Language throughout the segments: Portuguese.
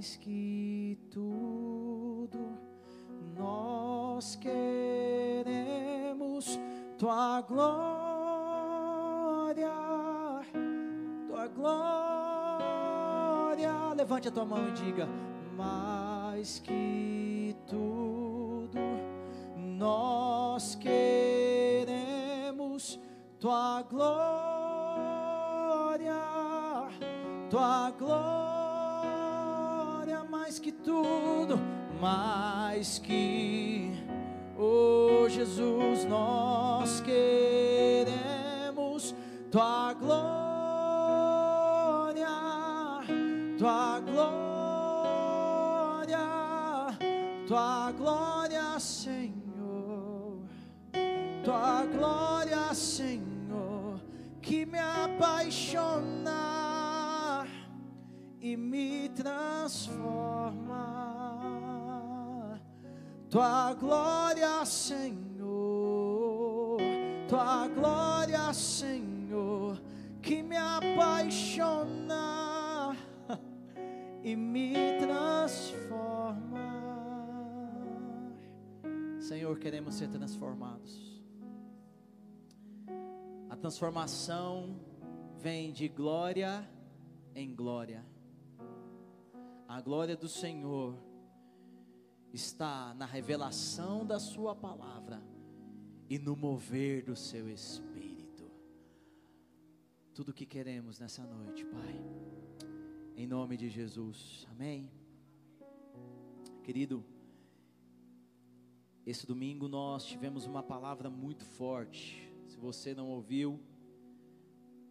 mais que tudo, nós queremos tua glória, tua glória. Levante a tua mão e diga: mais que tudo, nós queremos tua glória, tudo, mais que, oh Jesus, nós queremos tua glória, tua glória, tua glória, Senhor, tua glória, Senhor, que me apaixona e me transforma. Tua glória, Senhor, tua glória, Senhor, que me apaixona e me transforma. Senhor, queremos ser transformados. A transformação vem de glória em glória. A glória do Senhor está na revelação da Sua palavra e no mover do Seu Espírito. Tudo o que queremos nessa noite, Pai, em nome de Jesus, amém. Querido, esse domingo nós tivemos uma palavra muito forte. Se você não ouviu,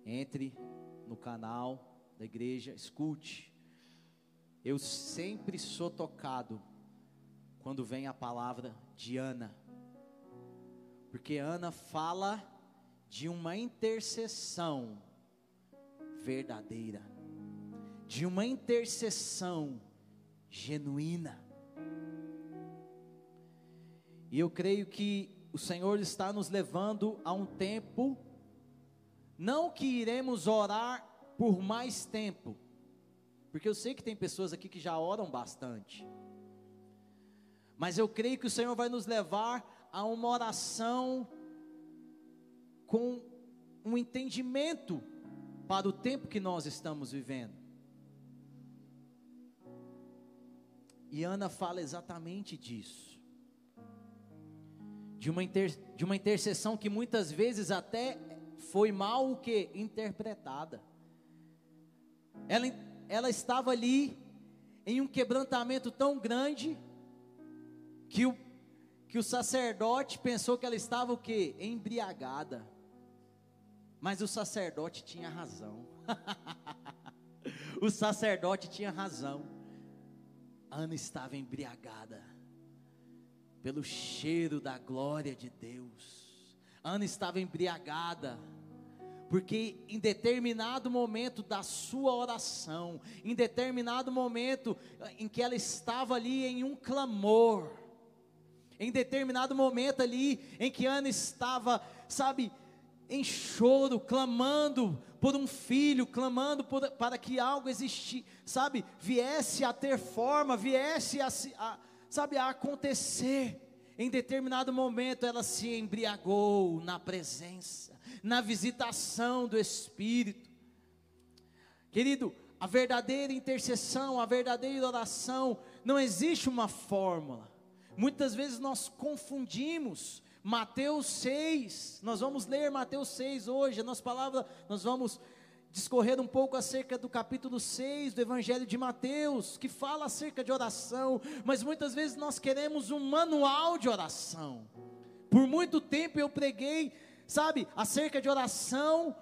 entre no canal da igreja, escute. Eu sempre sou tocado quando vem a palavra de Ana, porque Ana fala de uma intercessão verdadeira, de uma intercessão genuína. E eu creio que o Senhor está nos levando a um tempo, não que iremos orar por mais tempo, porque eu sei que tem pessoas aqui que já oram bastante, mas eu creio que o Senhor vai nos levar a uma oração com um entendimento para o tempo que nós estamos vivendo. E Ana fala exatamente disso. De uma, inter, de uma intercessão que muitas vezes até foi mal o que? Interpretada. Ela, ela estava ali em um quebrantamento tão grande que o, que o sacerdote pensou que ela estava o que? Embriagada. Mas o sacerdote tinha razão. o sacerdote tinha razão. Ana estava embriagada pelo cheiro da glória de Deus. Ana estava embriagada porque em determinado momento da sua oração, em determinado momento em que ela estava ali em um clamor, em determinado momento ali em que Ana estava, sabe, em choro, clamando por um filho, clamando por, para que algo existisse, sabe, viesse a ter forma, viesse a, a, sabe, a acontecer. Em determinado momento ela se embriagou na presença, na visitação do Espírito. Querido, a verdadeira intercessão, a verdadeira oração, não existe uma fórmula. Muitas vezes nós confundimos Mateus 6, nós vamos ler Mateus 6 hoje, a nossa palavra, nós vamos discorrer um pouco acerca do capítulo 6 do Evangelho de Mateus, que fala acerca de oração, mas muitas vezes nós queremos um manual de oração. Por muito tempo eu preguei, sabe, acerca de oração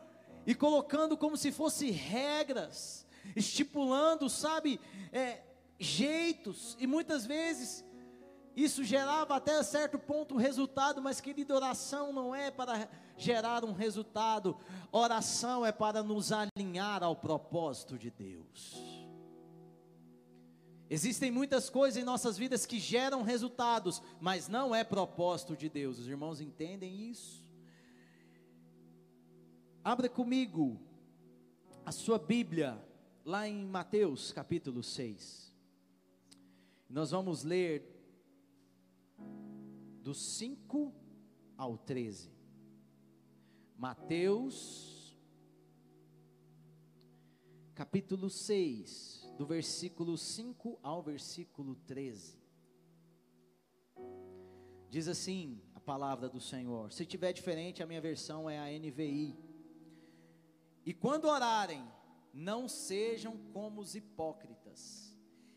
e colocando como se fosse regras, estipulando, sabe, é, jeitos, e muitas vezes isso gerava até certo ponto um resultado, mas querida, oração não é para gerar um resultado, oração é para nos alinhar ao propósito de Deus. Existem muitas coisas em nossas vidas que geram resultados, mas não é propósito de Deus. Os irmãos entendem isso? Abra comigo a sua Bíblia, lá em Mateus capítulo 6. Nós vamos ler do 5 ao 13. Mateus, capítulo 6, do versículo 5 ao versículo 13. Diz assim a palavra do Senhor. Se tiver diferente, a minha versão é a NVI. E quando orarem, não sejam como os hipócritas.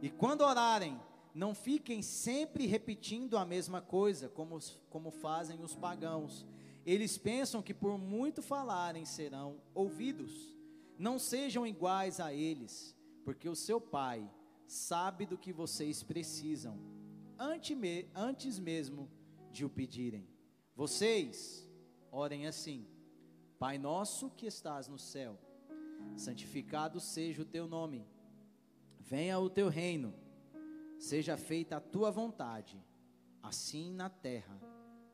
E quando orarem, não fiquem sempre repetindo a mesma coisa, como, como fazem os pagãos. Eles pensam que por muito falarem serão ouvidos. Não sejam iguais a eles, porque o seu Pai sabe do que vocês precisam, antes mesmo de o pedirem. Vocês orem assim: Pai nosso que estás no céu, santificado seja o teu nome Venha o teu reino, seja feita a tua vontade, assim na terra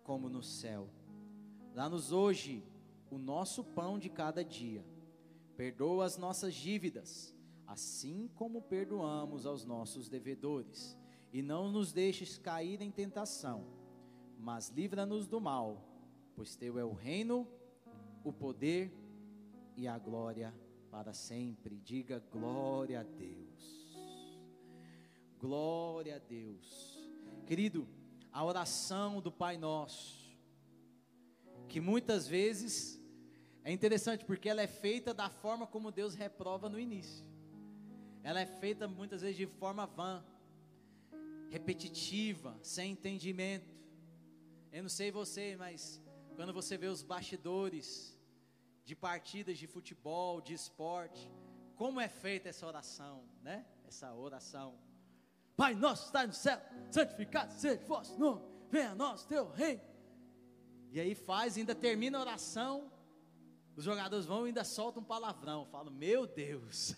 como no céu. Dá-nos hoje o nosso pão de cada dia. Perdoa as nossas dívidas, assim como perdoamos aos nossos devedores. E não nos deixes cair em tentação, mas livra-nos do mal, pois teu é o reino, o poder e a glória para sempre. Diga glória a Deus. Glória a Deus. Querido, a oração do Pai Nosso, que muitas vezes é interessante porque ela é feita da forma como Deus reprova no início. Ela é feita muitas vezes de forma vã, repetitiva, sem entendimento. Eu não sei você, mas quando você vê os bastidores de partidas de futebol, de esporte, como é feita essa oração, né? Essa oração. Pai nosso está no céu, santificado seja o vosso nome, venha a nós teu reino. E aí faz, ainda termina a oração, os jogadores vão e ainda soltam um palavrão. Falo, meu Deus,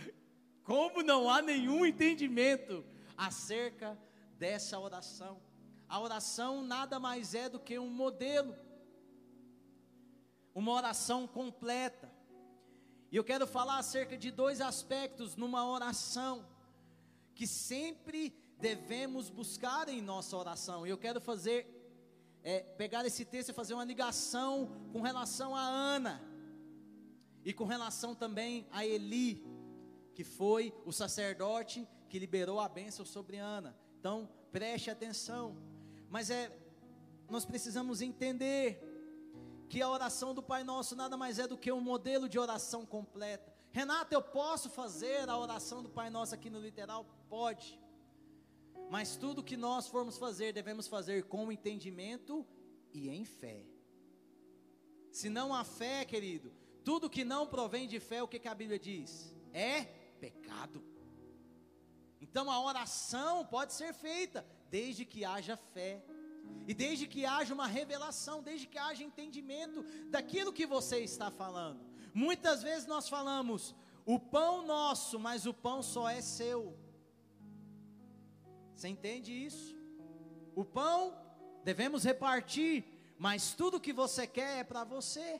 como não há nenhum entendimento acerca dessa oração. A oração nada mais é do que um modelo, uma oração completa. E eu quero falar acerca de dois aspectos numa oração que sempre devemos buscar em nossa oração. E eu quero fazer, é, pegar esse texto e fazer uma ligação com relação a Ana, e com relação também a Eli, que foi o sacerdote que liberou a bênção sobre Ana. Então, preste atenção. Mas é, nós precisamos entender que a oração do Pai Nosso nada mais é do que um modelo de oração completa. Renata, eu posso fazer a oração do Pai Nosso aqui no literal? Pode. Mas tudo que nós formos fazer, devemos fazer com entendimento e em fé. Se não há fé, querido, tudo que não provém de fé, o que, que a Bíblia diz? É pecado. Então a oração pode ser feita desde que haja fé. E desde que haja uma revelação, desde que haja entendimento daquilo que você está falando. Muitas vezes nós falamos, o pão nosso, mas o pão só é seu. Você entende isso? O pão devemos repartir, mas tudo que você quer é para você.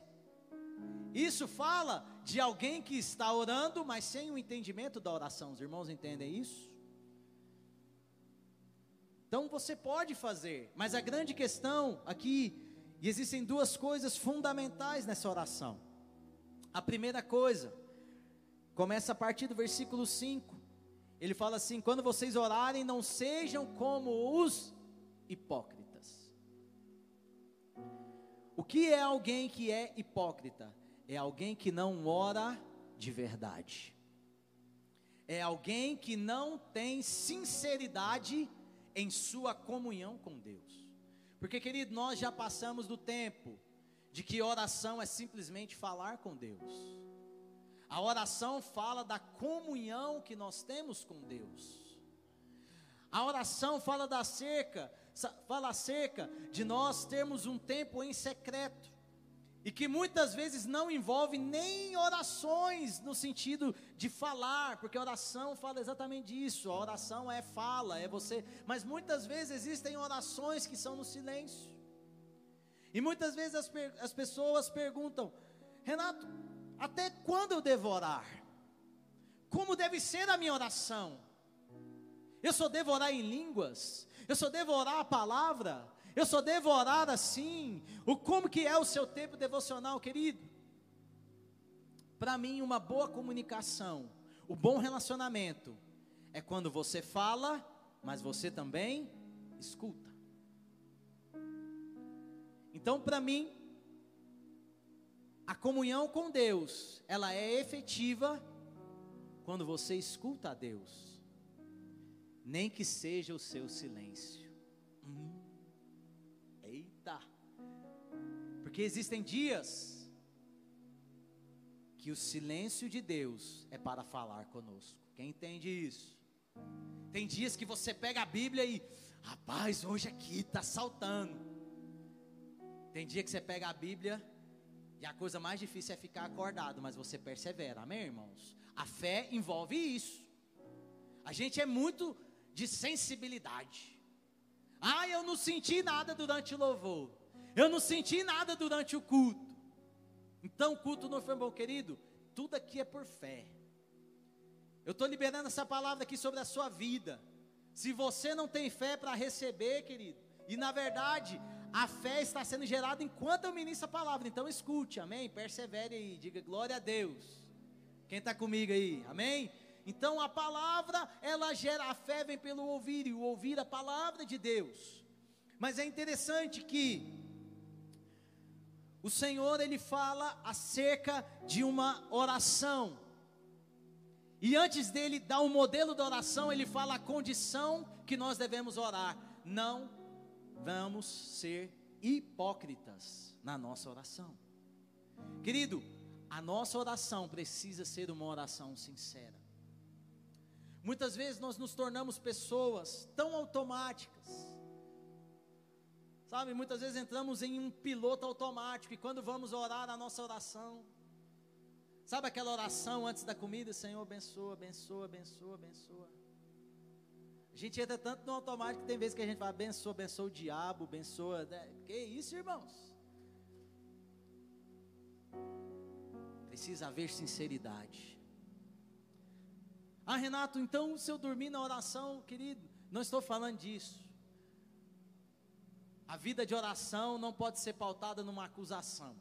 Isso fala de alguém que está orando, mas sem o entendimento da oração. Os irmãos entendem isso? Então você pode fazer, mas a grande questão aqui, e existem duas coisas fundamentais nessa oração. A primeira coisa, começa a partir do versículo 5. Ele fala assim: quando vocês orarem, não sejam como os hipócritas. O que é alguém que é hipócrita? É alguém que não ora de verdade. É alguém que não tem sinceridade em sua comunhão com Deus. Porque, querido, nós já passamos do tempo de que oração é simplesmente falar com Deus. A oração fala da comunhão que nós temos com Deus. A oração fala da cerca, fala acerca de nós termos um tempo em secreto. E que muitas vezes não envolve nem orações no sentido de falar, porque a oração fala exatamente disso. A oração é fala, é você. Mas muitas vezes existem orações que são no silêncio. E muitas vezes as, as pessoas perguntam: Renato, até quando eu devo orar? Como deve ser a minha oração? Eu só devo orar em línguas? Eu só devo orar a palavra? Eu só devo orar assim. O como que é o seu tempo devocional, querido? Para mim, uma boa comunicação, o bom relacionamento é quando você fala, mas você também escuta. Então, para mim, a comunhão com Deus, ela é efetiva quando você escuta a Deus, nem que seja o seu silêncio. Porque existem dias que o silêncio de Deus é para falar conosco. Quem entende isso? Tem dias que você pega a Bíblia e, rapaz, hoje aqui está saltando. Tem dia que você pega a Bíblia e a coisa mais difícil é ficar acordado, mas você persevera, amém, irmãos? A fé envolve isso. A gente é muito de sensibilidade. Ah, eu não senti nada durante o louvor. Eu não senti nada durante o culto. Então o culto não foi bom, querido. Tudo aqui é por fé. Eu estou liberando essa palavra aqui sobre a sua vida. Se você não tem fé para receber, querido, e na verdade a fé está sendo gerada enquanto eu ministro a palavra. Então escute, amém? Persevere aí, diga glória a Deus. Quem está comigo aí, amém? Então a palavra, ela gera, a fé vem pelo ouvir, e o ouvir a palavra de Deus. Mas é interessante que o Senhor ele fala acerca de uma oração. E antes dele dar um modelo da oração, ele fala a condição que nós devemos orar. Não vamos ser hipócritas na nossa oração. Querido, a nossa oração precisa ser uma oração sincera. Muitas vezes nós nos tornamos pessoas tão automáticas, Sabe, muitas vezes entramos em um piloto automático e quando vamos orar a nossa oração, sabe aquela oração antes da comida, Senhor, abençoa, abençoa, abençoa, abençoa. A gente entra tanto no automático que tem vezes que a gente fala, abençoa, abençoa o diabo, abençoa. Né? Que isso, irmãos? Precisa haver sinceridade. Ah, Renato, então se eu dormir na oração, querido, não estou falando disso. A vida de oração não pode ser pautada numa acusação.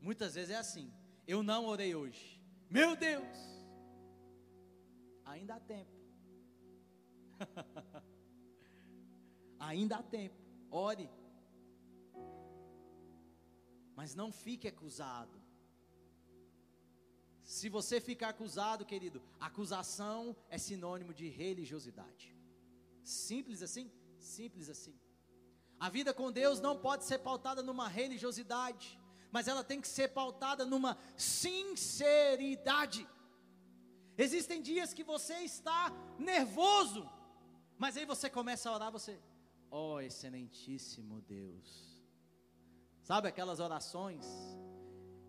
Muitas vezes é assim. Eu não orei hoje. Meu Deus! Ainda há tempo. Ainda há tempo. Ore. Mas não fique acusado. Se você ficar acusado, querido, acusação é sinônimo de religiosidade. Simples assim? Simples assim. A vida com Deus não pode ser pautada numa religiosidade, mas ela tem que ser pautada numa sinceridade. Existem dias que você está nervoso, mas aí você começa a orar, você, ó oh, excelentíssimo Deus. Sabe aquelas orações?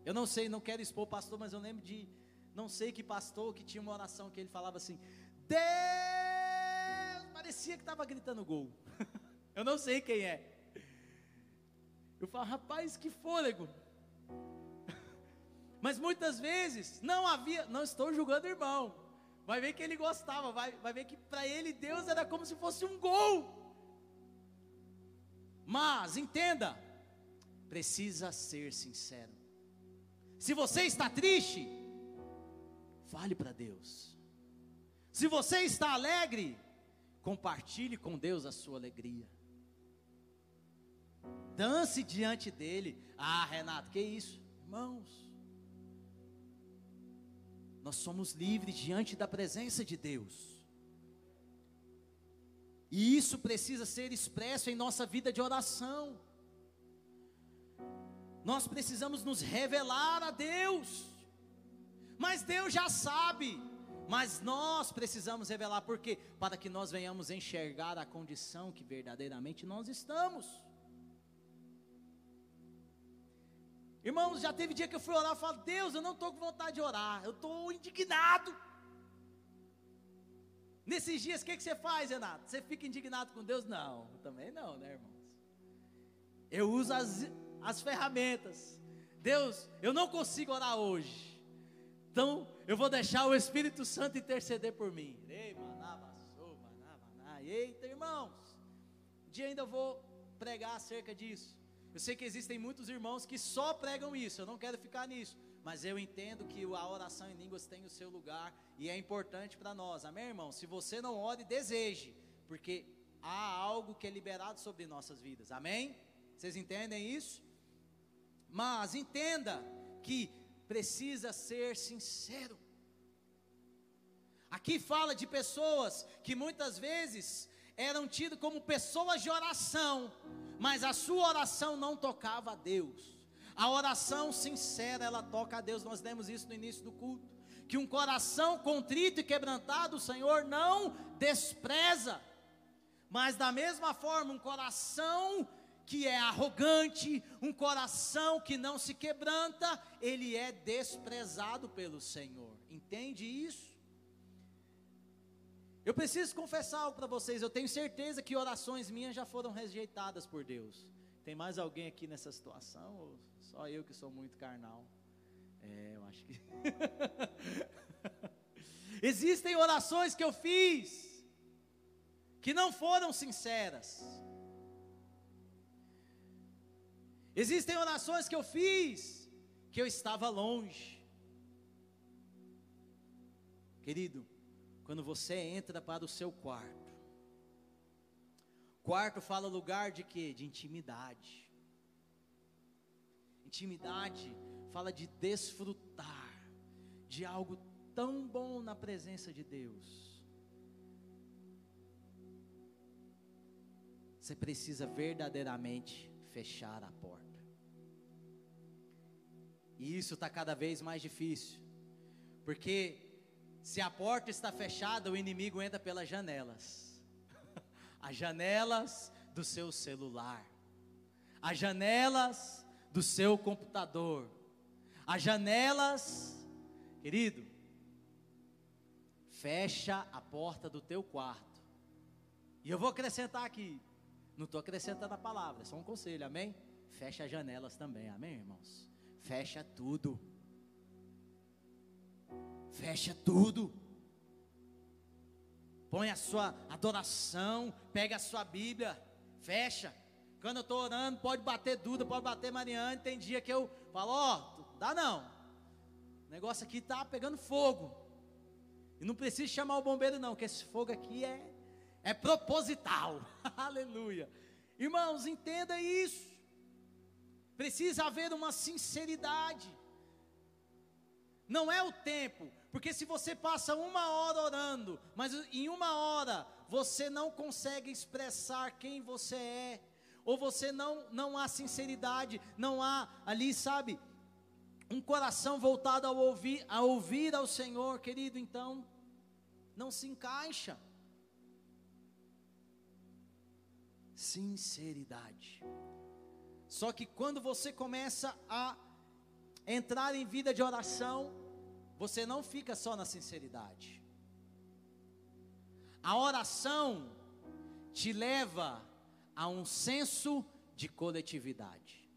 Eu não sei, não quero expor o pastor, mas eu lembro de não sei que pastor que tinha uma oração que ele falava assim: Deus, parecia que estava gritando gol. Eu não sei quem é. Eu falo, rapaz, que fôlego. Mas muitas vezes não havia, não estou julgando irmão. Vai ver que ele gostava, vai, vai ver que para ele Deus era como se fosse um gol. Mas entenda, precisa ser sincero. Se você está triste, fale para Deus. Se você está alegre, compartilhe com Deus a sua alegria dance diante dele. Ah, Renato, que isso? Irmãos, nós somos livres diante da presença de Deus. E isso precisa ser expresso em nossa vida de oração. Nós precisamos nos revelar a Deus. Mas Deus já sabe. Mas nós precisamos revelar, por quê? Para que nós venhamos enxergar a condição que verdadeiramente nós estamos. Irmãos, já teve dia que eu fui orar e falei, Deus, eu não estou com vontade de orar, eu estou indignado. Nesses dias, o que, que você faz, Renato? Você fica indignado com Deus? Não, também não, né, irmãos? Eu uso as, as ferramentas. Deus, eu não consigo orar hoje. Então, eu vou deixar o Espírito Santo interceder por mim. Eita, irmãos. Um dia ainda vou pregar acerca disso. Eu sei que existem muitos irmãos que só pregam isso. Eu não quero ficar nisso. Mas eu entendo que a oração em línguas tem o seu lugar e é importante para nós. Amém, irmão? Se você não ore, deseje, porque há algo que é liberado sobre nossas vidas. Amém? Vocês entendem isso? Mas entenda que precisa ser sincero. Aqui fala de pessoas que muitas vezes eram tidas como pessoas de oração, mas a sua oração não tocava a Deus. A oração sincera, ela toca a Deus. Nós lemos isso no início do culto. Que um coração contrito e quebrantado, o Senhor não despreza. Mas da mesma forma, um coração que é arrogante, um coração que não se quebranta, ele é desprezado pelo Senhor. Entende isso? Eu preciso confessar algo para vocês. Eu tenho certeza que orações minhas já foram rejeitadas por Deus. Tem mais alguém aqui nessa situação? Ou só eu que sou muito carnal. É, eu acho que. Existem orações que eu fiz que não foram sinceras. Existem orações que eu fiz que eu estava longe. Querido, quando você entra para o seu quarto, quarto fala lugar de quê? De intimidade. Intimidade fala de desfrutar de algo tão bom na presença de Deus. Você precisa verdadeiramente fechar a porta. E isso está cada vez mais difícil, porque se a porta está fechada, o inimigo entra pelas janelas as janelas do seu celular, as janelas do seu computador. As janelas, querido, fecha a porta do teu quarto. E eu vou acrescentar aqui, não estou acrescentando a palavra, é só um conselho, amém? Fecha as janelas também, amém, irmãos? Fecha tudo. Fecha tudo. Põe a sua adoração, pega a sua Bíblia, fecha. Quando eu estou orando, pode bater Duda, pode bater Mariane. Tem dia que eu falo: Ó, oh, dá não. O negócio aqui está pegando fogo. E não precisa chamar o bombeiro, não, que esse fogo aqui é, é proposital. Aleluia. Irmãos, entenda isso. Precisa haver uma sinceridade. Não é o tempo, porque se você passa uma hora orando, mas em uma hora você não consegue expressar quem você é, ou você não não há sinceridade, não há ali, sabe, um coração voltado ao ouvir, a ouvir ao Senhor, querido, então não se encaixa. Sinceridade. Só que quando você começa a entrar em vida de oração, você não fica só na sinceridade. A oração te leva a um senso de coletividade.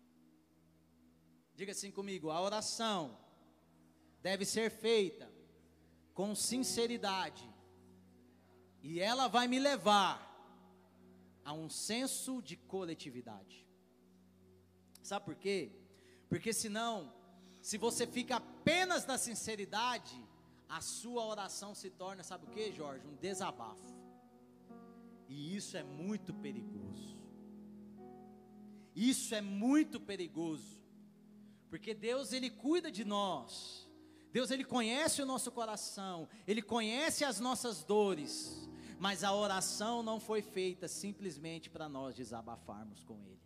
Diga assim comigo: a oração deve ser feita com sinceridade, e ela vai me levar a um senso de coletividade. Sabe por quê? Porque senão, se você fica apenas na sinceridade, a sua oração se torna, sabe o que, Jorge? Um desabafo. E isso é muito perigoso. Isso é muito perigoso. Porque Deus ele cuida de nós. Deus ele conhece o nosso coração, ele conhece as nossas dores, mas a oração não foi feita simplesmente para nós desabafarmos com ele.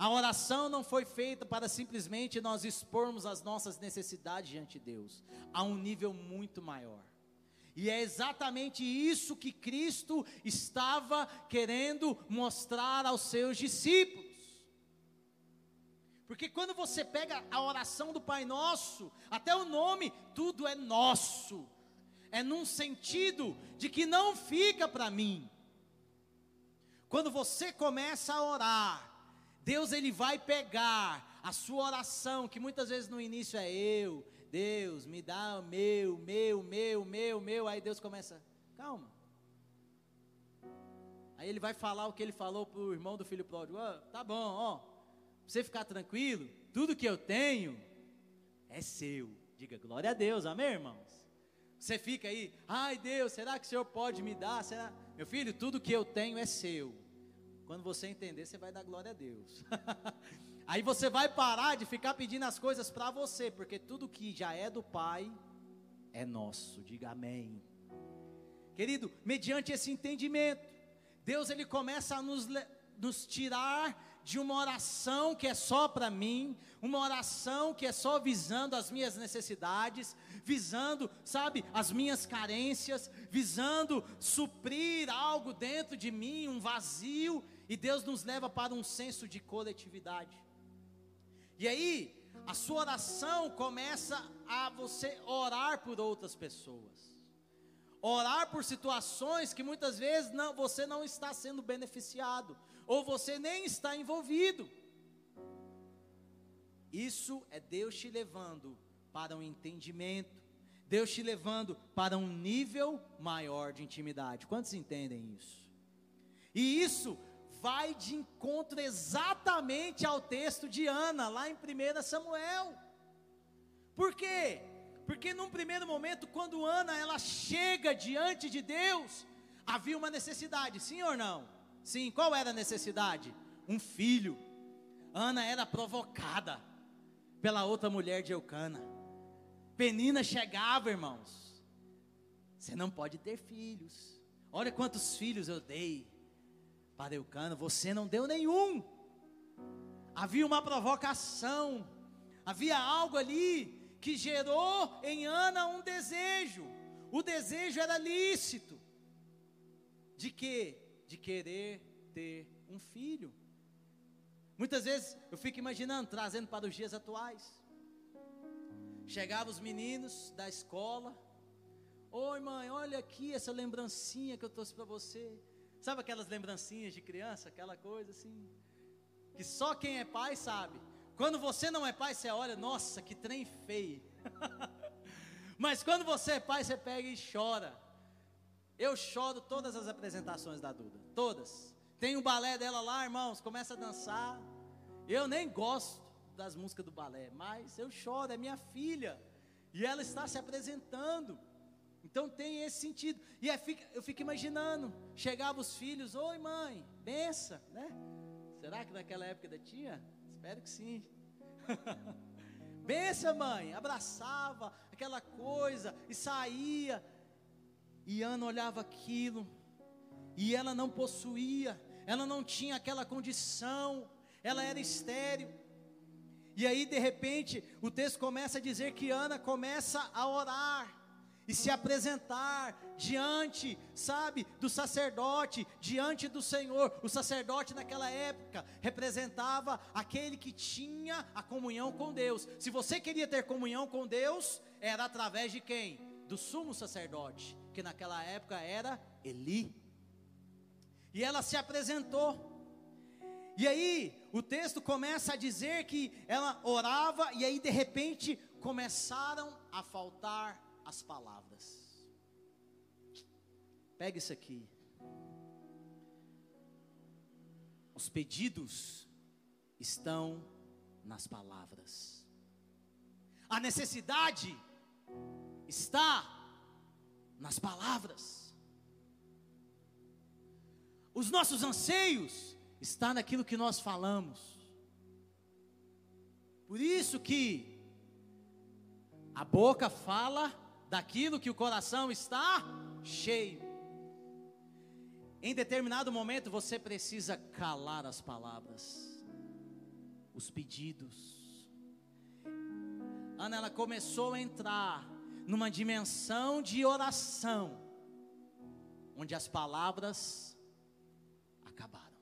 A oração não foi feita para simplesmente nós expormos as nossas necessidades diante de Deus, a um nível muito maior. E é exatamente isso que Cristo estava querendo mostrar aos seus discípulos. Porque quando você pega a oração do Pai Nosso, até o nome, tudo é nosso. É num sentido de que não fica para mim. Quando você começa a orar, Deus ele vai pegar a sua oração, que muitas vezes no início é eu, Deus, me dá meu, meu, meu, meu, meu. Aí Deus começa, calma. Aí ele vai falar o que ele falou para o irmão do filho pródigo: oh, tá bom, ó, você ficar tranquilo, tudo que eu tenho é seu. Diga glória a Deus, amém, irmãos? Você fica aí, ai Deus, será que o Senhor pode me dar? Será? Meu filho, tudo que eu tenho é seu. Quando você entender, você vai dar glória a Deus. Aí você vai parar de ficar pedindo as coisas para você, porque tudo que já é do Pai é nosso. Diga amém. Querido, mediante esse entendimento, Deus ele começa a nos, nos tirar de uma oração que é só para mim, uma oração que é só visando as minhas necessidades, visando, sabe, as minhas carências, visando suprir algo dentro de mim, um vazio, e Deus nos leva para um senso de coletividade. E aí, a sua oração começa a você orar por outras pessoas. Orar por situações que muitas vezes não, você não está sendo beneficiado, ou você nem está envolvido. Isso é Deus te levando para um entendimento, Deus te levando para um nível maior de intimidade. Quantos entendem isso? E isso vai de encontro exatamente ao texto de Ana, lá em 1 Samuel. Por quê? Porque num primeiro momento, quando Ana ela chega diante de Deus, havia uma necessidade, sim ou não? Sim, qual era a necessidade? Um filho. Ana era provocada pela outra mulher de Eucana. Penina chegava, irmãos. Você não pode ter filhos. Olha quantos filhos eu dei para Eucana, você não deu nenhum. Havia uma provocação, havia algo ali que gerou em Ana um desejo. O desejo era lícito. De quê? De querer ter um filho. Muitas vezes eu fico imaginando, trazendo para os dias atuais. Chegavam os meninos da escola. Oi, mãe, olha aqui essa lembrancinha que eu trouxe para você. Sabe aquelas lembrancinhas de criança, aquela coisa assim, que só quem é pai sabe. Quando você não é pai, você olha, nossa, que trem feio. Mas quando você é pai, você pega e chora. Eu choro todas as apresentações da Duda, todas. Tem o balé dela lá, irmãos, começa a dançar. Eu nem gosto das músicas do balé, mas eu choro, é minha filha. E ela está se apresentando. Então tem esse sentido. E eu fico imaginando, chegava os filhos, oi mãe, bença, né? Será que naquela época ainda tinha? Espero que sim. bença mãe, abraçava, aquela coisa, e saía. E Ana olhava aquilo, e ela não possuía, ela não tinha aquela condição, ela era estéril. E aí, de repente, o texto começa a dizer que Ana começa a orar e se apresentar diante, sabe, do sacerdote, diante do Senhor. O sacerdote naquela época representava aquele que tinha a comunhão com Deus. Se você queria ter comunhão com Deus, era através de quem? Do sumo sacerdote, que naquela época era Eli. E ela se apresentou. E aí, o texto começa a dizer que ela orava, e aí de repente começaram a faltar as palavras. Pega isso aqui. Os pedidos estão nas palavras. A necessidade está nas palavras. Os nossos anseios estão naquilo que nós falamos. Por isso que a boca fala daquilo que o coração está cheio. Em determinado momento você precisa calar as palavras. os pedidos. Ana, ela começou a entrar numa dimensão de oração, onde as palavras acabaram.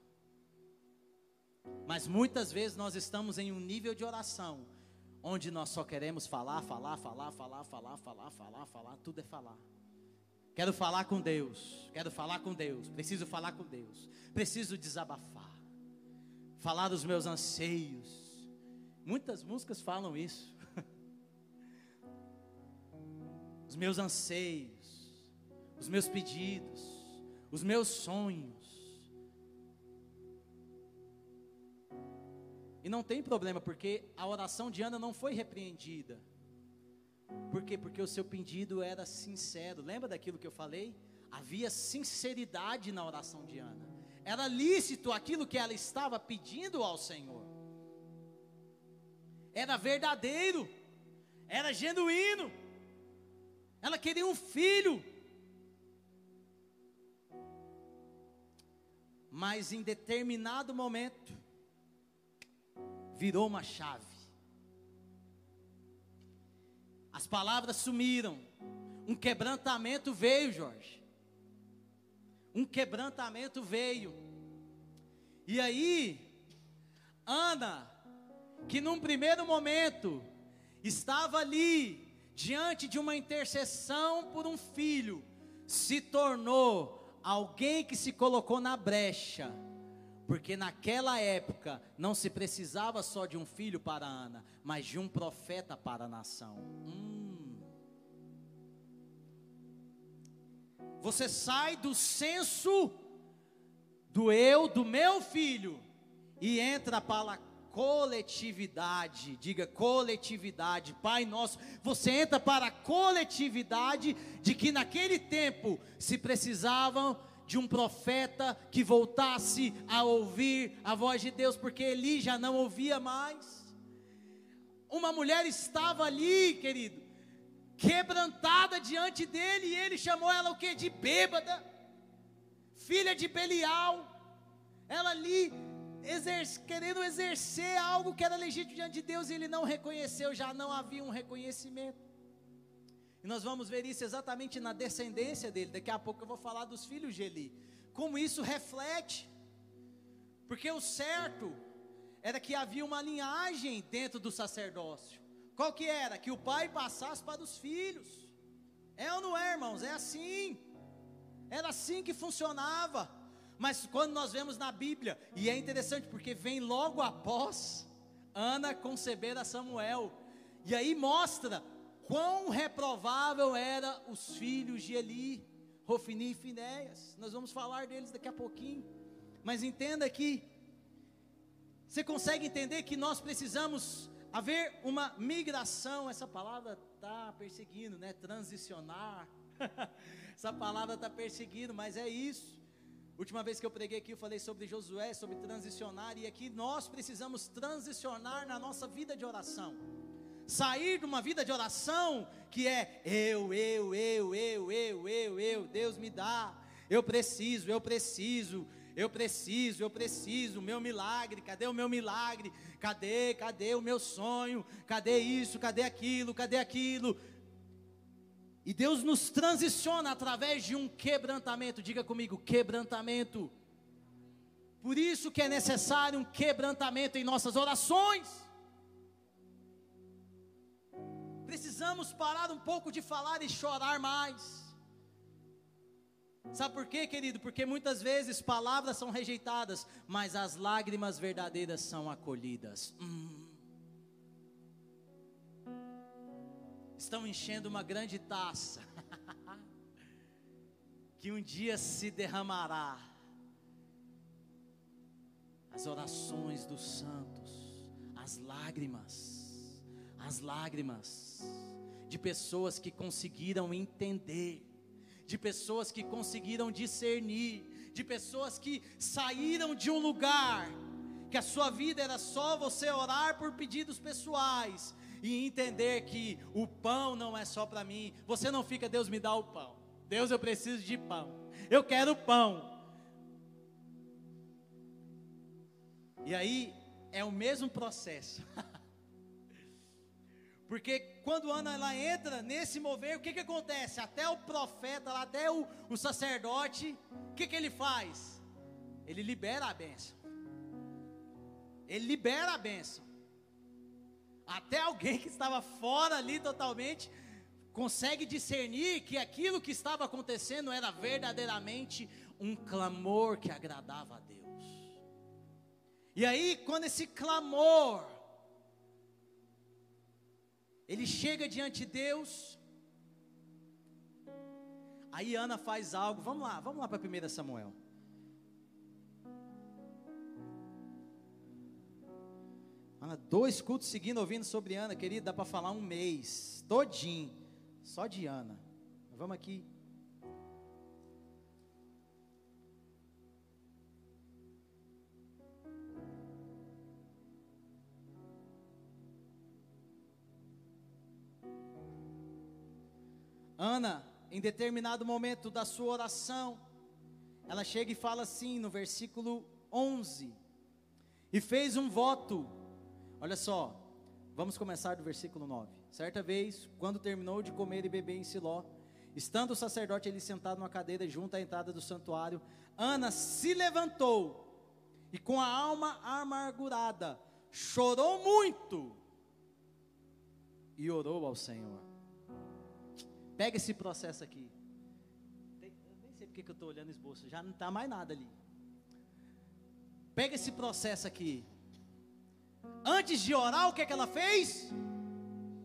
Mas muitas vezes nós estamos em um nível de oração, onde nós só queremos falar, falar, falar, falar, falar, falar, falar, falar, tudo é falar. Quero falar com Deus, quero falar com Deus, preciso falar com Deus, preciso desabafar, falar dos meus anseios. Muitas músicas falam isso. Os meus anseios, os meus pedidos, os meus sonhos. E não tem problema, porque a oração de Ana não foi repreendida. Por quê? Porque o seu pedido era sincero. Lembra daquilo que eu falei? Havia sinceridade na oração de Ana. Era lícito aquilo que ela estava pedindo ao Senhor. Era verdadeiro. Era genuíno. Ela queria um filho. Mas em determinado momento, virou uma chave. As palavras sumiram. Um quebrantamento veio, Jorge. Um quebrantamento veio. E aí, Ana, que num primeiro momento estava ali diante de uma intercessão por um filho, se tornou alguém que se colocou na brecha porque naquela época não se precisava só de um filho para Ana, mas de um profeta para a nação. Hum. Você sai do senso do eu, do meu filho, e entra para a coletividade. Diga coletividade, Pai nosso. Você entra para a coletividade de que naquele tempo se precisavam de um profeta que voltasse a ouvir a voz de Deus, porque Eli já não ouvia mais. Uma mulher estava ali, querido, quebrantada diante dele, e ele chamou ela o que? De bêbada, filha de Belial. Ela ali querendo exercer algo que era legítimo diante de Deus, e ele não reconheceu, já não havia um reconhecimento. E nós vamos ver isso exatamente na descendência dele. Daqui a pouco eu vou falar dos filhos de Eli. Como isso reflete. Porque o certo era que havia uma linhagem dentro do sacerdócio. Qual que era? Que o pai passasse para os filhos. É ou não é, irmãos? É assim. Era assim que funcionava. Mas quando nós vemos na Bíblia, e é interessante porque vem logo após Ana conceber a Samuel, e aí mostra quão reprovável eram os filhos de Eli, Rofini e Finéias. Nós vamos falar deles daqui a pouquinho. Mas entenda que você consegue entender que nós precisamos haver uma migração, essa palavra está perseguindo, né? Transicionar. essa palavra está perseguindo, mas é isso. Última vez que eu preguei aqui, eu falei sobre Josué, sobre transicionar, e aqui nós precisamos transicionar na nossa vida de oração sair de uma vida de oração que é eu, eu, eu, eu, eu, eu, eu, Deus me dá, eu preciso, eu preciso, eu preciso, eu preciso, meu milagre, cadê o meu milagre? Cadê, cadê o meu sonho? Cadê isso, cadê aquilo, cadê aquilo? E Deus nos transiciona através de um quebrantamento, diga comigo, quebrantamento. Por isso que é necessário um quebrantamento em nossas orações. Precisamos parar um pouco de falar e chorar mais. Sabe por quê, querido? Porque muitas vezes palavras são rejeitadas, mas as lágrimas verdadeiras são acolhidas. Hum. Estão enchendo uma grande taça, que um dia se derramará. As orações dos santos, as lágrimas as lágrimas de pessoas que conseguiram entender, de pessoas que conseguiram discernir, de pessoas que saíram de um lugar que a sua vida era só você orar por pedidos pessoais e entender que o pão não é só para mim. Você não fica, Deus me dá o pão. Deus, eu preciso de pão. Eu quero pão. E aí, é o mesmo processo. Porque quando Ana ela entra nesse mover, o que, que acontece? Até o profeta, até o, o sacerdote, o que, que ele faz? Ele libera a bênção. Ele libera a bênção. Até alguém que estava fora ali totalmente consegue discernir que aquilo que estava acontecendo era verdadeiramente um clamor que agradava a Deus. E aí, quando esse clamor ele chega diante de Deus, aí Ana faz algo. Vamos lá, vamos lá para 1 Samuel. Ana, dois cultos seguindo ouvindo sobre Ana, querido, dá para falar um mês, todinho, só de Ana. Vamos aqui. Ana, em determinado momento da sua oração, ela chega e fala assim no versículo 11: E fez um voto. Olha só, vamos começar do versículo 9. Certa vez, quando terminou de comer e beber em Siló, estando o sacerdote ali sentado numa cadeira junto à entrada do santuário, Ana se levantou e com a alma amargurada, chorou muito e orou ao Senhor. Pega esse processo aqui. Tem, eu nem sei porque que eu estou olhando esboço, já não está mais nada ali. Pega esse processo aqui. Antes de orar, o que, é que ela fez?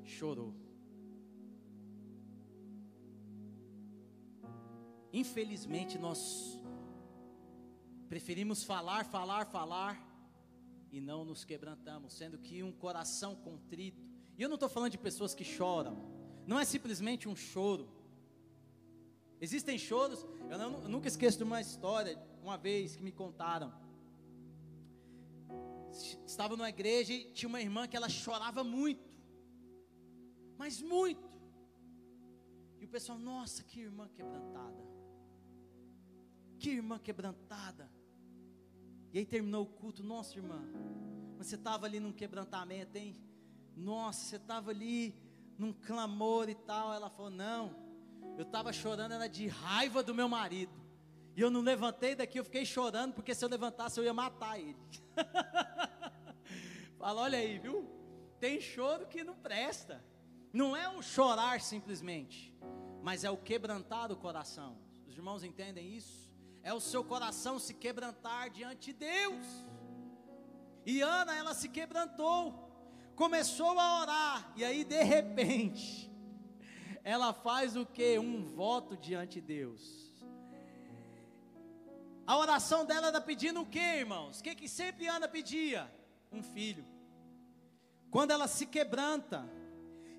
Chorou. Infelizmente, nós preferimos falar, falar, falar e não nos quebrantamos, sendo que um coração contrito. E eu não estou falando de pessoas que choram, não é simplesmente um choro. Existem choros, eu, não, eu nunca esqueço de uma história, uma vez que me contaram. Estava numa igreja e tinha uma irmã que ela chorava muito, mas muito. E o pessoal, nossa, que irmã quebrantada. Que irmã quebrantada. E aí terminou o culto, nossa irmã, você estava ali num quebrantamento, hein? Nossa, você estava ali num clamor e tal. Ela falou: Não, eu estava chorando, era de raiva do meu marido. E eu não levantei daqui, eu fiquei chorando, porque se eu levantasse eu ia matar ele. Fala, olha aí, viu? Tem choro que não presta. Não é um chorar simplesmente, mas é o quebrantar do coração. Os irmãos entendem isso? É o seu coração se quebrantar diante de Deus. E Ana, ela se quebrantou começou a orar, e aí de repente, ela faz o que? Um voto diante de Deus. A oração dela era pedindo o que, irmãos? O que, que sempre Ana pedia? Um filho. Quando ela se quebranta,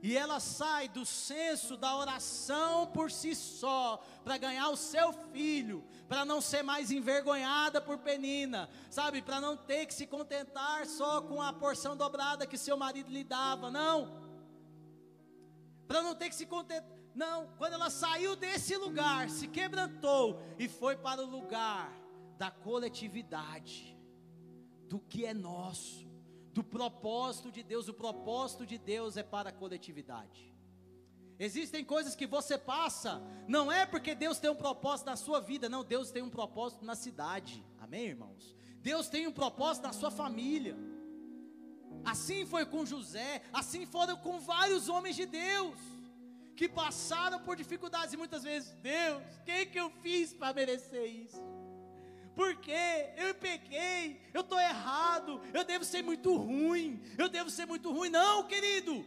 e ela sai do senso da oração por si só, para ganhar o seu filho, para não ser mais envergonhada por Penina, sabe? Para não ter que se contentar só com a porção dobrada que seu marido lhe dava, não. Para não ter que se contentar, não. Quando ela saiu desse lugar, se quebrantou e foi para o lugar da coletividade, do que é nosso do propósito de Deus. O propósito de Deus é para a coletividade. Existem coisas que você passa, não é porque Deus tem um propósito na sua vida, não, Deus tem um propósito na cidade. Amém, irmãos? Deus tem um propósito na sua família. Assim foi com José, assim foram com vários homens de Deus que passaram por dificuldades e muitas vezes, Deus, o que, que eu fiz para merecer isso? Porque eu pequei, eu estou errado, eu devo ser muito ruim, eu devo ser muito ruim. Não, querido,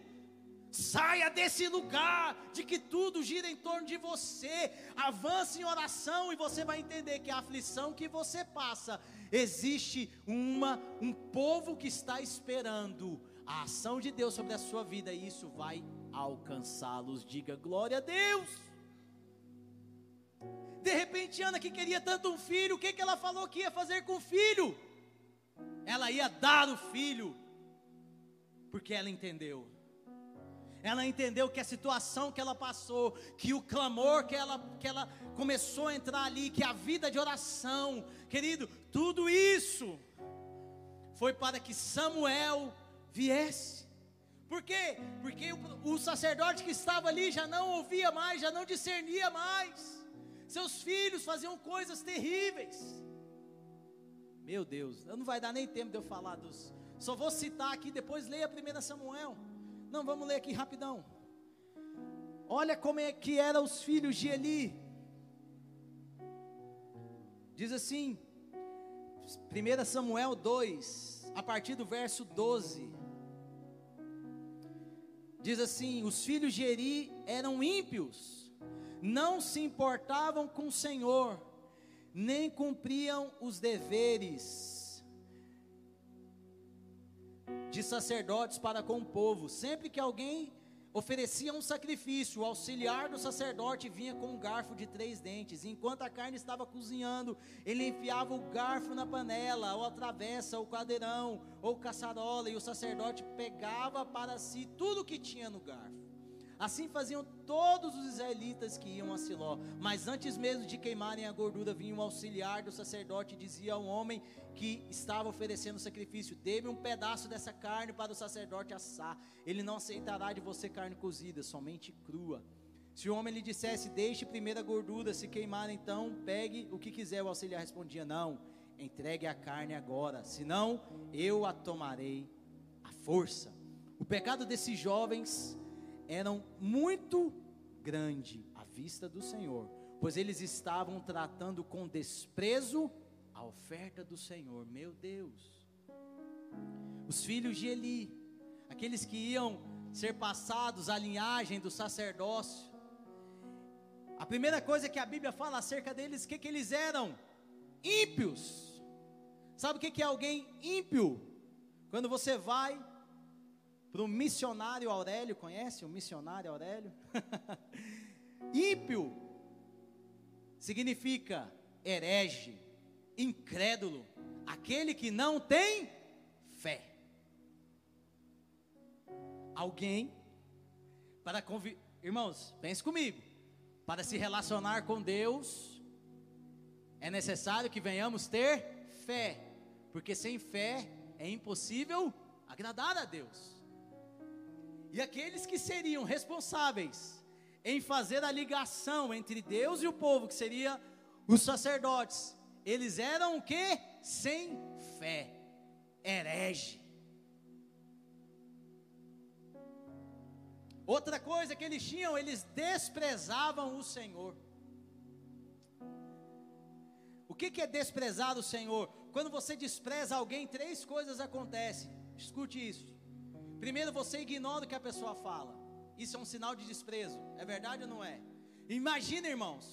saia desse lugar de que tudo gira em torno de você, avance em oração e você vai entender que a aflição que você passa, existe uma, um povo que está esperando a ação de Deus sobre a sua vida e isso vai alcançá-los. Diga glória a Deus. De repente, Ana, que queria tanto um filho, o que, que ela falou que ia fazer com o filho? Ela ia dar o filho, porque ela entendeu. Ela entendeu que a situação que ela passou, que o clamor que ela, que ela começou a entrar ali, que a vida de oração, querido, tudo isso foi para que Samuel viesse. Por quê? Porque o, o sacerdote que estava ali já não ouvia mais, já não discernia mais. Seus filhos faziam coisas terríveis. Meu Deus, não vai dar nem tempo de eu falar dos. Só vou citar aqui, depois leia a 1 Samuel. Não, vamos ler aqui rapidão. Olha como é que eram os filhos de Eli. Diz assim, 1 Samuel 2, a partir do verso 12. Diz assim: Os filhos de Eri eram ímpios, não se importavam com o Senhor, nem cumpriam os deveres de sacerdotes para com o povo. Sempre que alguém oferecia um sacrifício, o auxiliar do sacerdote vinha com um garfo de três dentes. Enquanto a carne estava cozinhando, ele enfiava o garfo na panela, ou a travessa, ou cadeirão, ou caçarola, e o sacerdote pegava para si tudo que tinha no garfo. Assim faziam todos os israelitas que iam a Siló. Mas antes mesmo de queimarem a gordura, vinha um auxiliar do sacerdote e dizia ao homem que estava oferecendo sacrifício: Dê-me um pedaço dessa carne para o sacerdote assar. Ele não aceitará de você carne cozida, somente crua. Se o homem lhe dissesse: Deixe primeiro a gordura se queimar, então pegue o que quiser. O auxiliar respondia: Não, entregue a carne agora, senão eu a tomarei à força. O pecado desses jovens eram muito grande à vista do Senhor, pois eles estavam tratando com desprezo a oferta do Senhor. Meu Deus. Os filhos de Eli, aqueles que iam ser passados à linhagem do sacerdócio. A primeira coisa que a Bíblia fala acerca deles, que, que eles eram? Ímpios. Sabe o que, que é alguém ímpio? Quando você vai para o missionário Aurélio, conhece o missionário Aurélio? Ímpio significa herege, incrédulo, aquele que não tem fé. Alguém para convi... irmãos, pense comigo. Para se relacionar com Deus é necessário que venhamos ter fé, porque sem fé é impossível agradar a Deus. E aqueles que seriam responsáveis em fazer a ligação entre Deus e o povo, que seria os sacerdotes, eles eram o que? Sem fé, herege. Outra coisa que eles tinham, eles desprezavam o Senhor. O que, que é desprezar o Senhor? Quando você despreza alguém, três coisas acontecem. Escute isso. Primeiro, você ignora o que a pessoa fala. Isso é um sinal de desprezo. É verdade ou não é? Imagina, irmãos.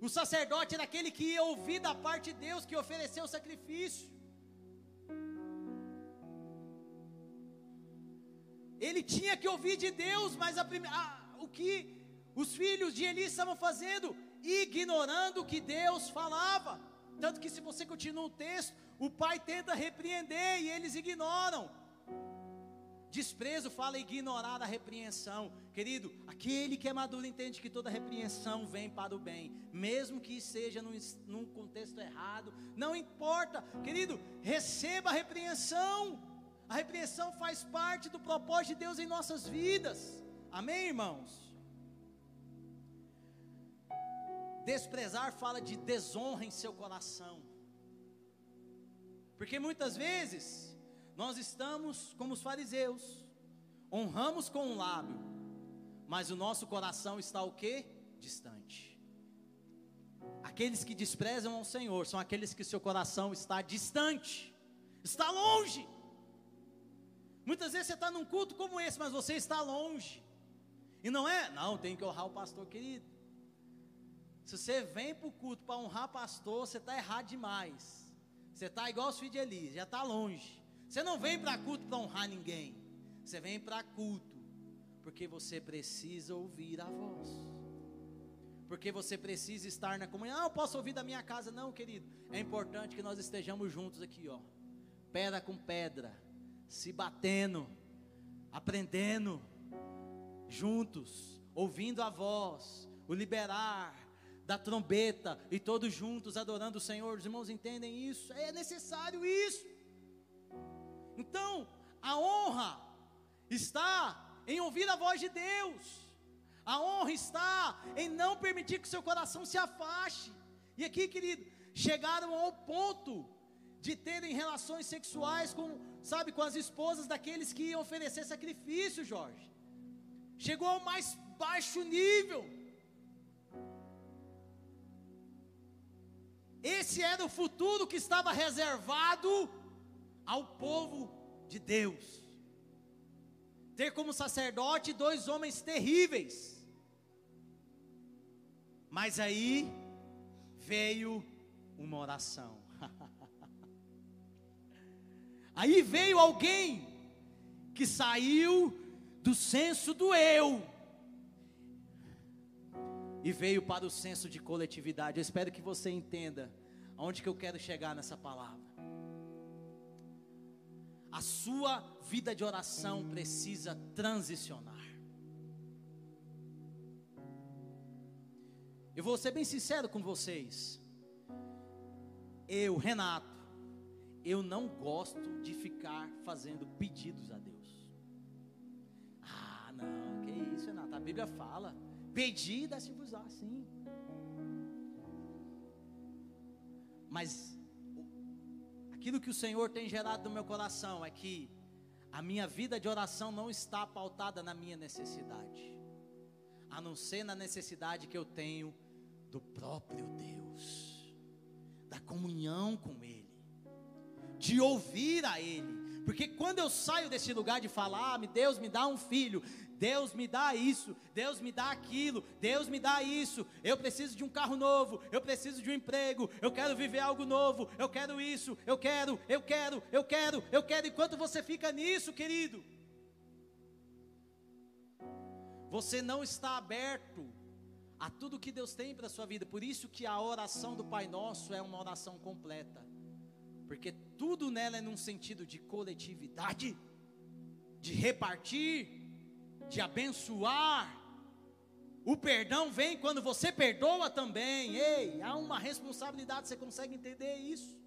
O sacerdote era aquele que ia ouvir da parte de Deus, que ofereceu o sacrifício. Ele tinha que ouvir de Deus, mas a o que os filhos de Eli estavam fazendo? Ignorando o que Deus falava. Tanto que, se você continua o texto, o pai tenta repreender e eles ignoram. Desprezo fala ignorar a repreensão. Querido, aquele que é maduro entende que toda repreensão vem para o bem, mesmo que seja num, num contexto errado, não importa, querido, receba a repreensão. A repreensão faz parte do propósito de Deus em nossas vidas. Amém, irmãos? Desprezar fala de desonra em seu coração. Porque muitas vezes nós estamos como os fariseus, honramos com o lábio, mas o nosso coração está o que? Distante. Aqueles que desprezam ao Senhor são aqueles que seu coração está distante, está longe. Muitas vezes você está num culto como esse, mas você está longe. E não é, não, tem que honrar o pastor querido. Se você vem para o culto para honrar pastor, você está errado demais. Você está igual os filhos de Eli, já está longe. Você não vem para culto para honrar ninguém. Você vem para culto porque você precisa ouvir a voz. Porque você precisa estar na comunhão. Ah, eu posso ouvir da minha casa, não, querido. É importante que nós estejamos juntos aqui, ó. Pedra com pedra, se batendo, aprendendo juntos, ouvindo a voz, o liberar da trombeta e todos juntos adorando o Senhor. Os irmãos entendem isso? É necessário isso. Então, a honra está em ouvir a voz de Deus. A honra está em não permitir que seu coração se afaste. E aqui, querido, chegaram ao ponto de terem relações sexuais com, sabe, com as esposas daqueles que iam oferecer sacrifício, Jorge. Chegou ao mais baixo nível. Esse era o futuro que estava reservado ao povo de Deus. Ter como sacerdote dois homens terríveis. Mas aí veio uma oração. aí veio alguém que saiu do senso do eu e veio para o senso de coletividade. Eu espero que você entenda aonde que eu quero chegar nessa palavra. A sua vida de oração precisa transicionar. Eu vou ser bem sincero com vocês. Eu, Renato, eu não gosto de ficar fazendo pedidos a Deus. Ah, não, que isso, Renato? A Bíblia fala Pedi, dá-se-vos sim. Mas aquilo que o Senhor tem gerado no meu coração é que a minha vida de oração não está pautada na minha necessidade, a não ser na necessidade que eu tenho do próprio Deus, da comunhão com Ele, de ouvir a Ele. Porque quando eu saio desse lugar de falar, ah, Deus me dá um filho, Deus me dá isso, Deus me dá aquilo, Deus me dá isso. Eu preciso de um carro novo, eu preciso de um emprego, eu quero viver algo novo, eu quero isso, eu quero, eu quero, eu quero, eu quero. Enquanto você fica nisso, querido, você não está aberto a tudo que Deus tem para a sua vida. Por isso que a oração do Pai Nosso é uma oração completa. Porque tudo nela é num sentido de coletividade, de repartir, de abençoar. O perdão vem quando você perdoa também. Ei, há uma responsabilidade, você consegue entender isso?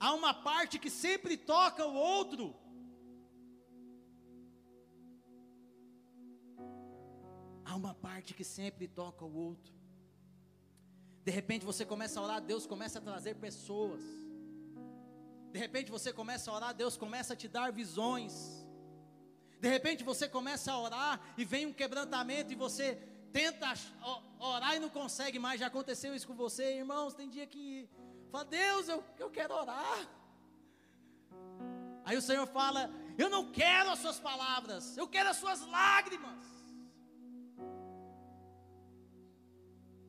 Há uma parte que sempre toca o outro. Há uma parte que sempre toca o outro. De repente você começa a orar, Deus começa a trazer pessoas. De repente você começa a orar, Deus começa a te dar visões. De repente você começa a orar e vem um quebrantamento e você tenta orar e não consegue mais. Já aconteceu isso com você, irmãos? Tem dia que fala, Deus, eu, eu quero orar. Aí o Senhor fala: Eu não quero as suas palavras, eu quero as suas lágrimas.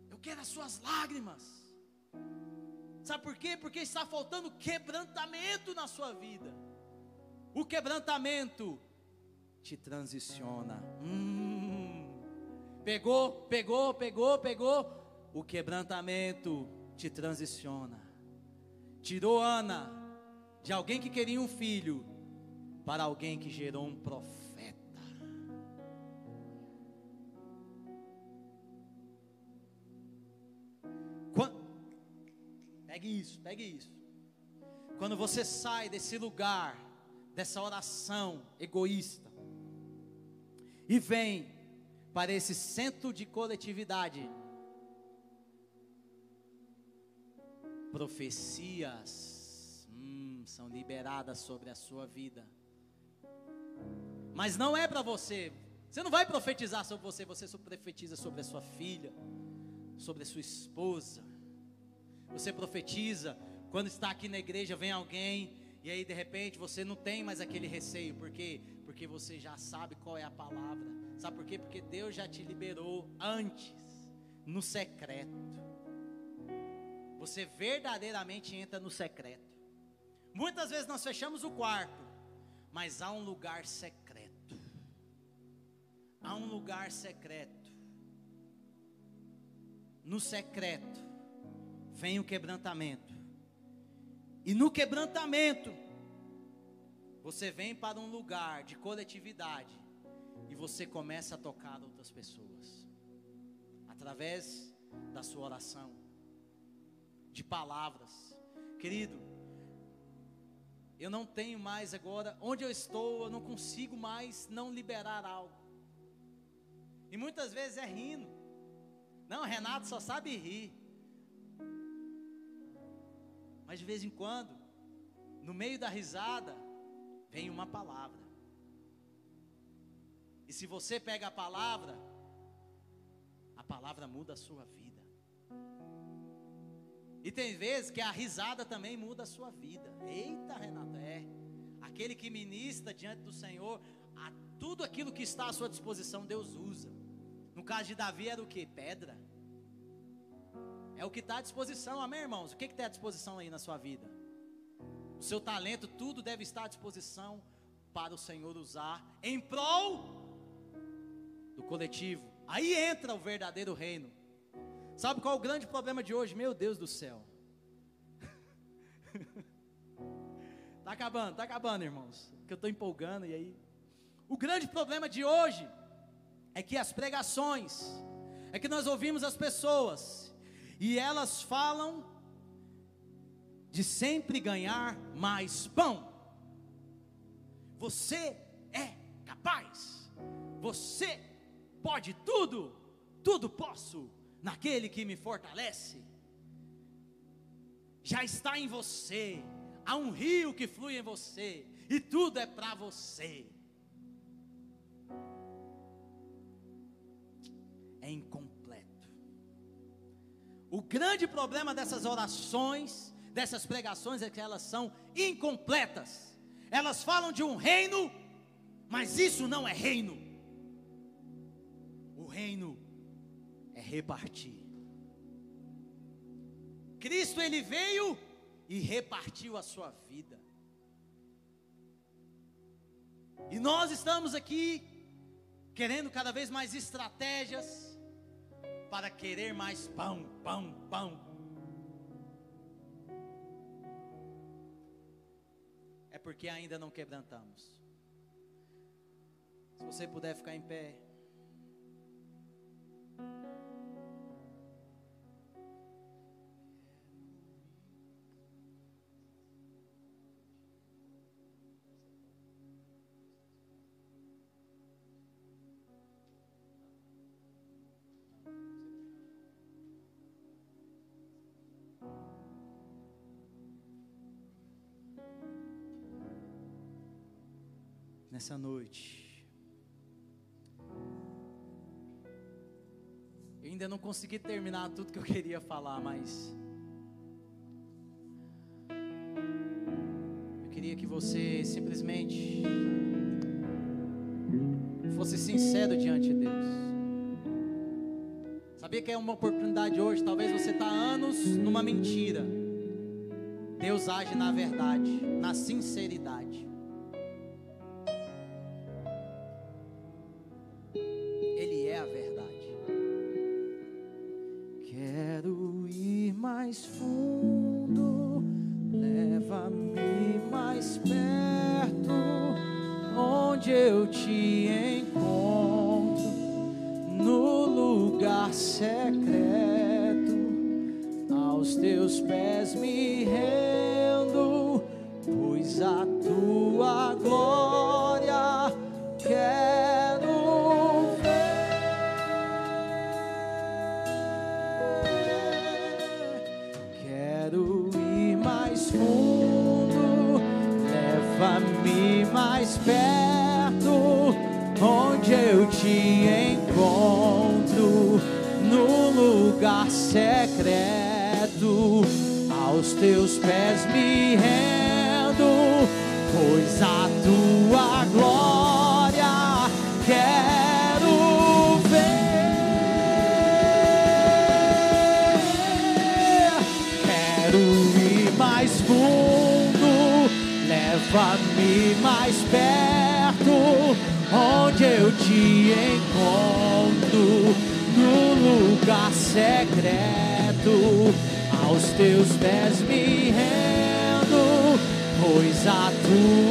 Eu quero as suas lágrimas. Sabe por quê? Porque está faltando quebrantamento na sua vida. O quebrantamento te transiciona. Hum, pegou, pegou, pegou, pegou. O quebrantamento te transiciona. Tirou Ana de alguém que queria um filho para alguém que gerou um profeta. Quando, pegue isso, pegue isso. Quando você sai desse lugar, dessa oração egoísta, e vem para esse centro de coletividade. Profecias hum, são liberadas sobre a sua vida, mas não é para você. Você não vai profetizar sobre você, você só profetiza sobre a sua filha, sobre a sua esposa. Você profetiza quando está aqui na igreja, vem alguém e aí de repente você não tem mais aquele receio, porque porque você já sabe qual é a palavra. Sabe por quê? Porque Deus já te liberou antes, no secreto. Você verdadeiramente entra no secreto. Muitas vezes nós fechamos o quarto, mas há um lugar secreto. Há um lugar secreto. No secreto vem o quebrantamento. E no quebrantamento você vem para um lugar de coletividade e você começa a tocar outras pessoas através da sua oração, de palavras. Querido, eu não tenho mais agora, onde eu estou, eu não consigo mais não liberar algo. E muitas vezes é rindo. Não, Renato só sabe rir. Mas de vez em quando, no meio da risada, vem uma palavra. E se você pega a palavra, a palavra muda a sua vida. E tem vezes que a risada também muda a sua vida. Eita, Renato, é. Aquele que ministra diante do Senhor, a tudo aquilo que está à sua disposição, Deus usa. No caso de Davi era o que? Pedra. É o que está à disposição, amém, irmãos? O que, tem à disposição aí na sua vida? O seu talento, tudo deve estar à disposição para o Senhor usar em prol do coletivo. Aí entra o verdadeiro reino. Sabe qual é o grande problema de hoje? Meu Deus do céu. tá acabando, tá acabando, irmãos. Que eu estou empolgando e aí. O grande problema de hoje é que as pregações, é que nós ouvimos as pessoas e elas falam de sempre ganhar mais pão. Você é capaz. Você pode tudo. Tudo posso naquele que me fortalece. Já está em você, há um rio que flui em você, e tudo é para você. É incompleto. O grande problema dessas orações, dessas pregações, é que elas são incompletas. Elas falam de um reino, mas isso não é reino. O reino é repartir. Cristo ele veio e repartiu a sua vida. E nós estamos aqui querendo cada vez mais estratégias para querer mais pão, pão, pão. É porque ainda não quebrantamos. Se você puder ficar em pé. Nessa noite. Eu ainda não consegui terminar tudo que eu queria falar, mas eu queria que você simplesmente fosse sincero diante de Deus. Sabia que é uma oportunidade hoje? Talvez você está anos numa mentira. Deus age na verdade, na sinceridade.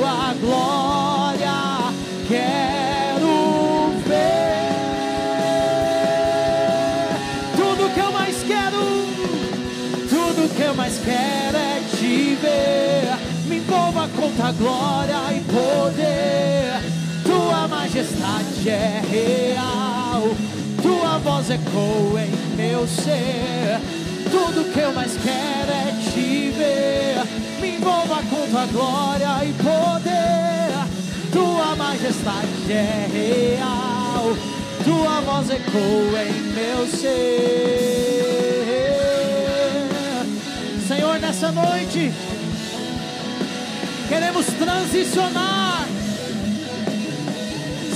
Tua glória quero ver. Tudo que eu mais quero, tudo que eu mais quero é te ver. Me envolva com tua glória e poder. Tua majestade é real, tua voz ecoa em meu ser. Tudo que eu mais quero é te ver. Me envolva com tua glória e poder. Tua majestade é real, tua voz ecoa em meu ser. Senhor, nessa noite, queremos transicionar.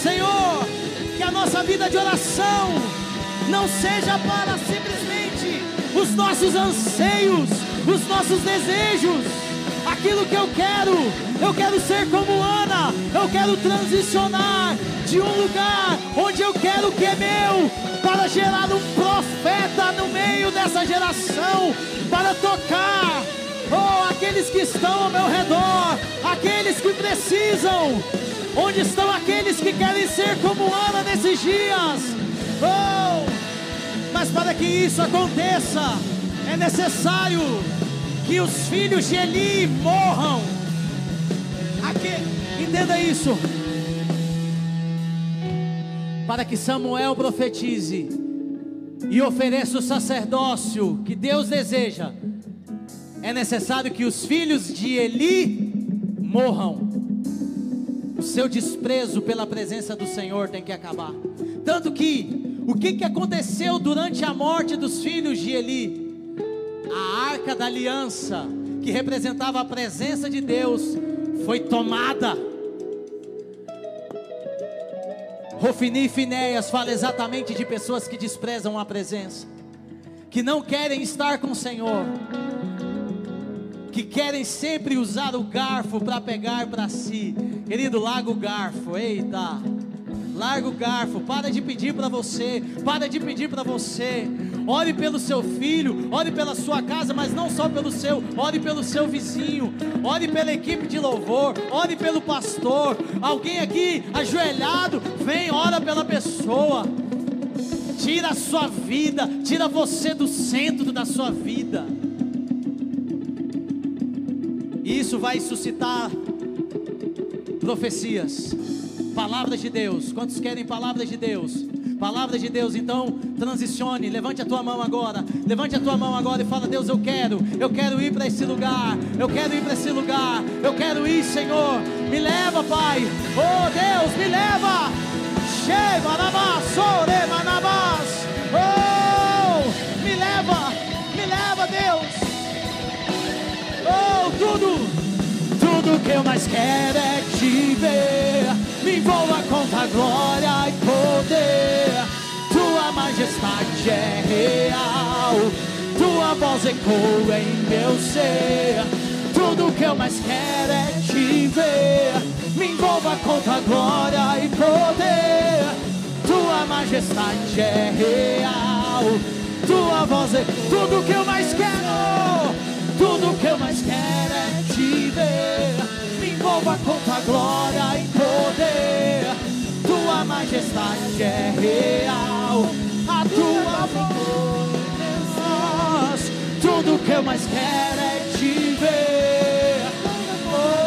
Senhor, que a nossa vida de oração não seja para simplesmente os nossos anseios, os nossos desejos, aquilo que eu quero. Eu quero ser como Ana, eu quero transicionar de um lugar onde eu quero que é meu, para gerar um profeta no meio dessa geração, para tocar, oh, aqueles que estão ao meu redor, aqueles que precisam, onde estão aqueles que querem ser como Ana nesses dias, oh, mas para que isso aconteça, é necessário que os filhos de Eli morram. Aqui, entenda isso. Para que Samuel profetize e ofereça o sacerdócio que Deus deseja, é necessário que os filhos de Eli morram. O seu desprezo pela presença do Senhor tem que acabar. Tanto que, o que, que aconteceu durante a morte dos filhos de Eli? A arca da aliança, que representava a presença de Deus, foi tomada. Rofini e Finéias fala exatamente de pessoas que desprezam a presença, que não querem estar com o Senhor, que querem sempre usar o garfo para pegar para si. Querido, larga o garfo, eita. Larga o garfo, para de pedir para você, para de pedir para você. Ore pelo seu filho, ore pela sua casa, mas não só pelo seu, ore pelo seu vizinho, ore pela equipe de louvor, ore pelo pastor. Alguém aqui ajoelhado, vem, ora pela pessoa. Tira a sua vida, tira você do centro da sua vida. Isso vai suscitar profecias, palavras de Deus. Quantos querem palavras de Deus? Palavras de Deus, então transicione, levante a tua mão agora, levante a tua mão agora e fala: Deus, eu quero, eu quero ir para esse lugar, eu quero ir para esse lugar, eu quero ir, Senhor, me leva, Pai, oh Deus, me leva, oh, me leva, me leva, Deus, oh, tudo. Tudo que eu mais quero é te ver. Me envolva com tua glória e poder. Tua majestade é real. Tua voz ecoa em meu ser. Tudo que eu mais quero é te ver. Me envolva com tua glória e poder. Tua majestade é real. Tua voz é tudo que eu mais quero. Mais quero é te ver. Oh.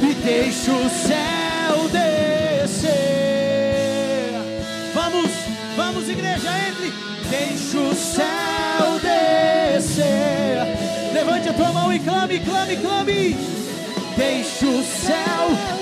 Me deixa o céu descer. Vamos, vamos, igreja, entre. Deixa o céu descer. Levante a tua mão e clame, clame, clame. Deixa o céu descer.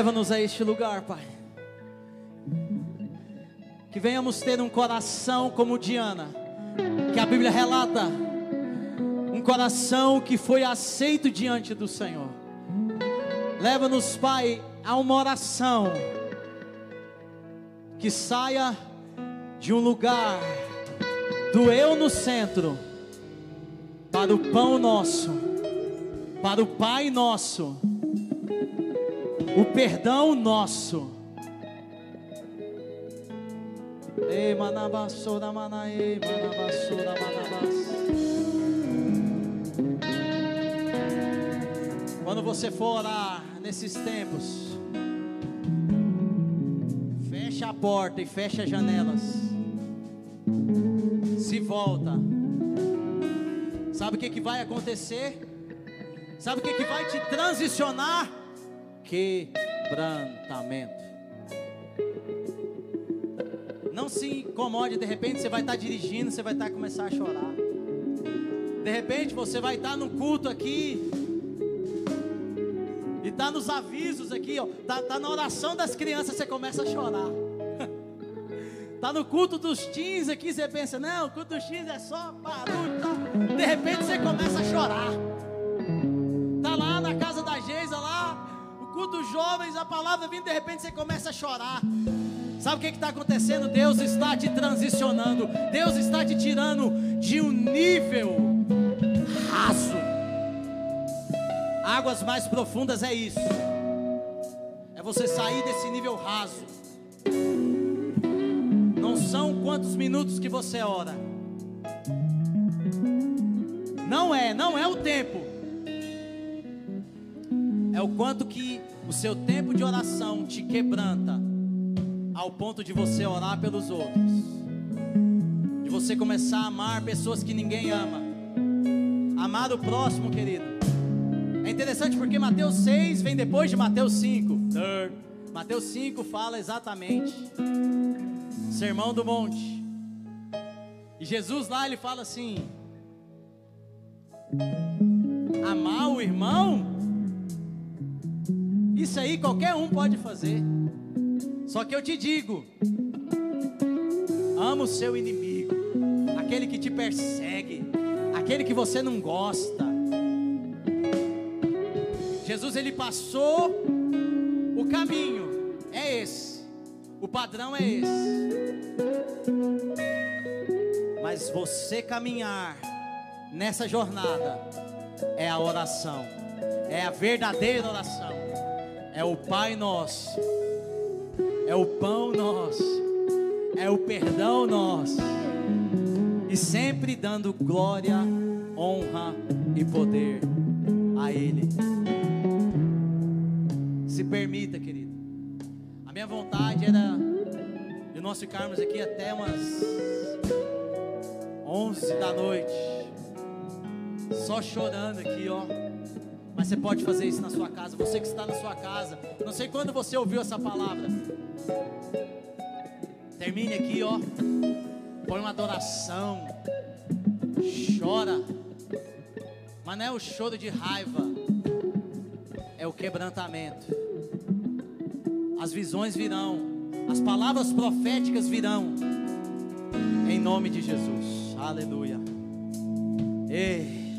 Leva-nos a este lugar, Pai. Que venhamos ter um coração como Diana, que a Bíblia relata, coração que foi aceito diante do Senhor. Leva-nos, Pai, a uma oração que saia de um lugar do eu no centro para o pão nosso, para o Pai nosso, o perdão nosso. Ei, manabassora, manaê, manabassora, manabas. Quando você for orar nesses tempos, fecha a porta e fecha as janelas. Se volta. Sabe o que, que vai acontecer? Sabe o que, que vai te transicionar? Quebrantamento. Não se incomode, de repente você vai estar dirigindo, você vai estar começar a chorar. De repente você vai estar no culto aqui. E tá nos avisos aqui, ó. Tá, tá na oração das crianças, você começa a chorar. Tá no culto dos teens aqui, você pensa, não, o culto dos teens é só barulho. Tá? De repente você começa a chorar. Lá, o culto dos jovens, a palavra vindo, de repente você começa a chorar. Sabe o que está acontecendo? Deus está te transicionando. Deus está te tirando de um nível raso. Águas mais profundas é isso. É você sair desse nível raso. Não são quantos minutos que você ora. Não é, não é o tempo. É o quanto que o seu tempo de oração te quebranta ao ponto de você orar pelos outros, de você começar a amar pessoas que ninguém ama, amar o próximo, querido. É interessante porque Mateus 6 vem depois de Mateus 5. Mateus 5 fala exatamente Sermão do Monte. E Jesus lá ele fala assim: Amar o irmão? Isso aí qualquer um pode fazer. Só que eu te digo: ama o seu inimigo, aquele que te persegue, aquele que você não gosta. Jesus ele passou o caminho, é esse, o padrão é esse. Mas você caminhar nessa jornada é a oração, é a verdadeira oração, é o Pai Nosso é o pão nosso, é o perdão nosso, e sempre dando glória, honra e poder a Ele. Se permita, querido. A minha vontade era de nós ficarmos aqui até umas 11 da noite, só chorando aqui, ó. Mas você pode fazer isso na sua casa. Você que está na sua casa. Não sei quando você ouviu essa palavra. Termine aqui, ó. Põe uma adoração. Chora. Mas não é o choro de raiva. É o quebrantamento. As visões virão. As palavras proféticas virão. Em nome de Jesus. Aleluia. Ei.